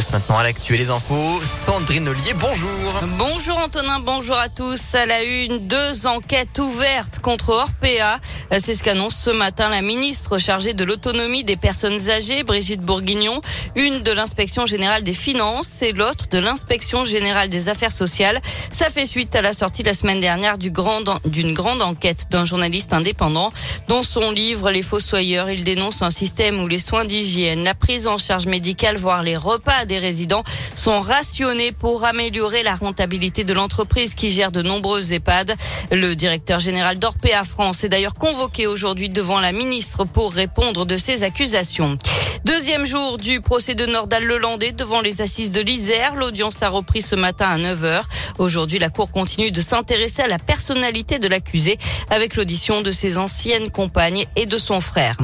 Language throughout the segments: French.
Place maintenant à l'actu les infos. Sandrine Ollier, bonjour. Bonjour Antonin, bonjour à tous. À la une, deux enquêtes ouvertes contre Orpea. C'est ce qu'annonce ce matin la ministre chargée de l'autonomie des personnes âgées, Brigitte Bourguignon. Une de l'inspection générale des finances et l'autre de l'inspection générale des affaires sociales. Ça fait suite à la sortie la semaine dernière d'une grande enquête d'un journaliste indépendant. Dans son livre Les Fossoyeurs, il dénonce un système où les soins d'hygiène, la prise en charge médicale, voire les repas des résidents sont rationnés pour améliorer la rentabilité de l'entreprise qui gère de nombreux EHPAD. Le directeur général d'Orpea France est d'ailleurs convoqué aujourd'hui devant la ministre pour répondre de ces accusations. Deuxième jour du procès de Nordal Lelandais devant les assises de l'Isère. L'audience a repris ce matin à 9h. Aujourd'hui, la Cour continue de s'intéresser à la personnalité de l'accusé avec l'audition de ses anciennes compagnes et de son frère.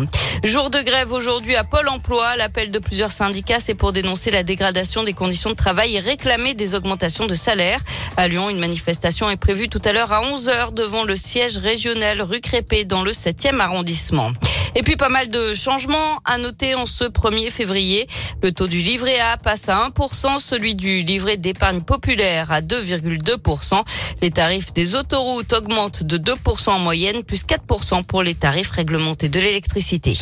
Jour de grève aujourd'hui à Pôle emploi. L'appel de plusieurs syndicats, c'est pour dénoncer la dégradation des conditions de travail et réclamer des augmentations de salaire. À Lyon, une manifestation est prévue tout à l'heure à 11h devant le siège régional rue Crépé dans le 7e arrondissement. Et puis pas mal de changements à noter en ce 1er février. Le taux du livret A passe à 1%, celui du livret d'épargne populaire à 2,2%. Les tarifs des autoroutes augmentent de 2% en moyenne, plus 4% pour les tarifs réglementés de l'électricité.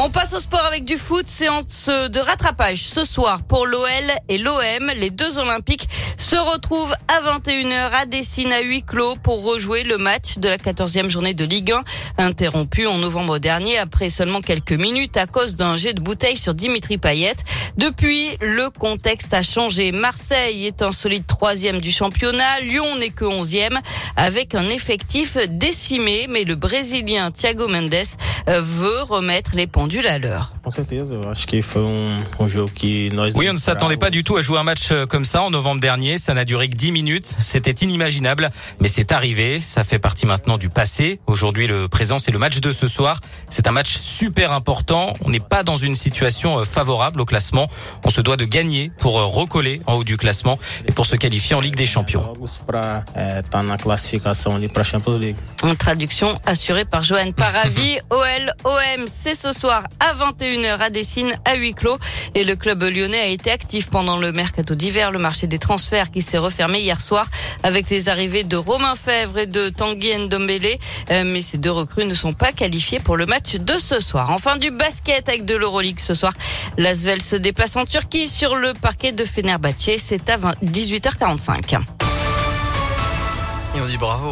On passe au sport avec du foot, séance de rattrapage ce soir pour l'OL et l'OM. Les deux Olympiques se retrouvent à 21h à Dessine à huis clos pour rejouer le match de la 14e journée de Ligue 1, interrompu en novembre dernier après seulement quelques minutes à cause d'un jet de bouteille sur Dimitri Payet. Depuis, le contexte a changé. Marseille est un solide troisième du championnat. Lyon n'est que onzième avec un effectif décimé. Mais le Brésilien Thiago Mendes euh, veut remettre les pendules à l'heure. Oui, on ne s'attendait pas du tout à jouer un match euh, comme ça en novembre dernier. Ça n'a duré que 10 minutes. C'était inimaginable, mais c'est arrivé. Ça fait partie maintenant du passé. Aujourd'hui, le présent, c'est le match de ce soir. C'est un match super important. On n'est pas dans une situation euh, favorable au classement. On se doit de gagner pour euh, recoller en haut du classement et pour se qualifier en Ligue des Champions. En traduction assurée par Johan Paravi, OL, OM, c'est ce soir à 21h à Dessine, à huis clos. Et le club lyonnais a été actif pendant le mercato d'hiver, le marché des transferts qui s'est refermé hier soir avec les arrivées de Romain Fèvre et de Tanguy Ndombele. Euh, mais ces deux recrues ne sont pas qualifiées pour le match de ce soir. Enfin, du basket avec de l'Euroleague ce soir. L'Asvel se déplace en Turquie sur le parquet de Fenerbahçe. C'est à 18h45. Et on dit bravo.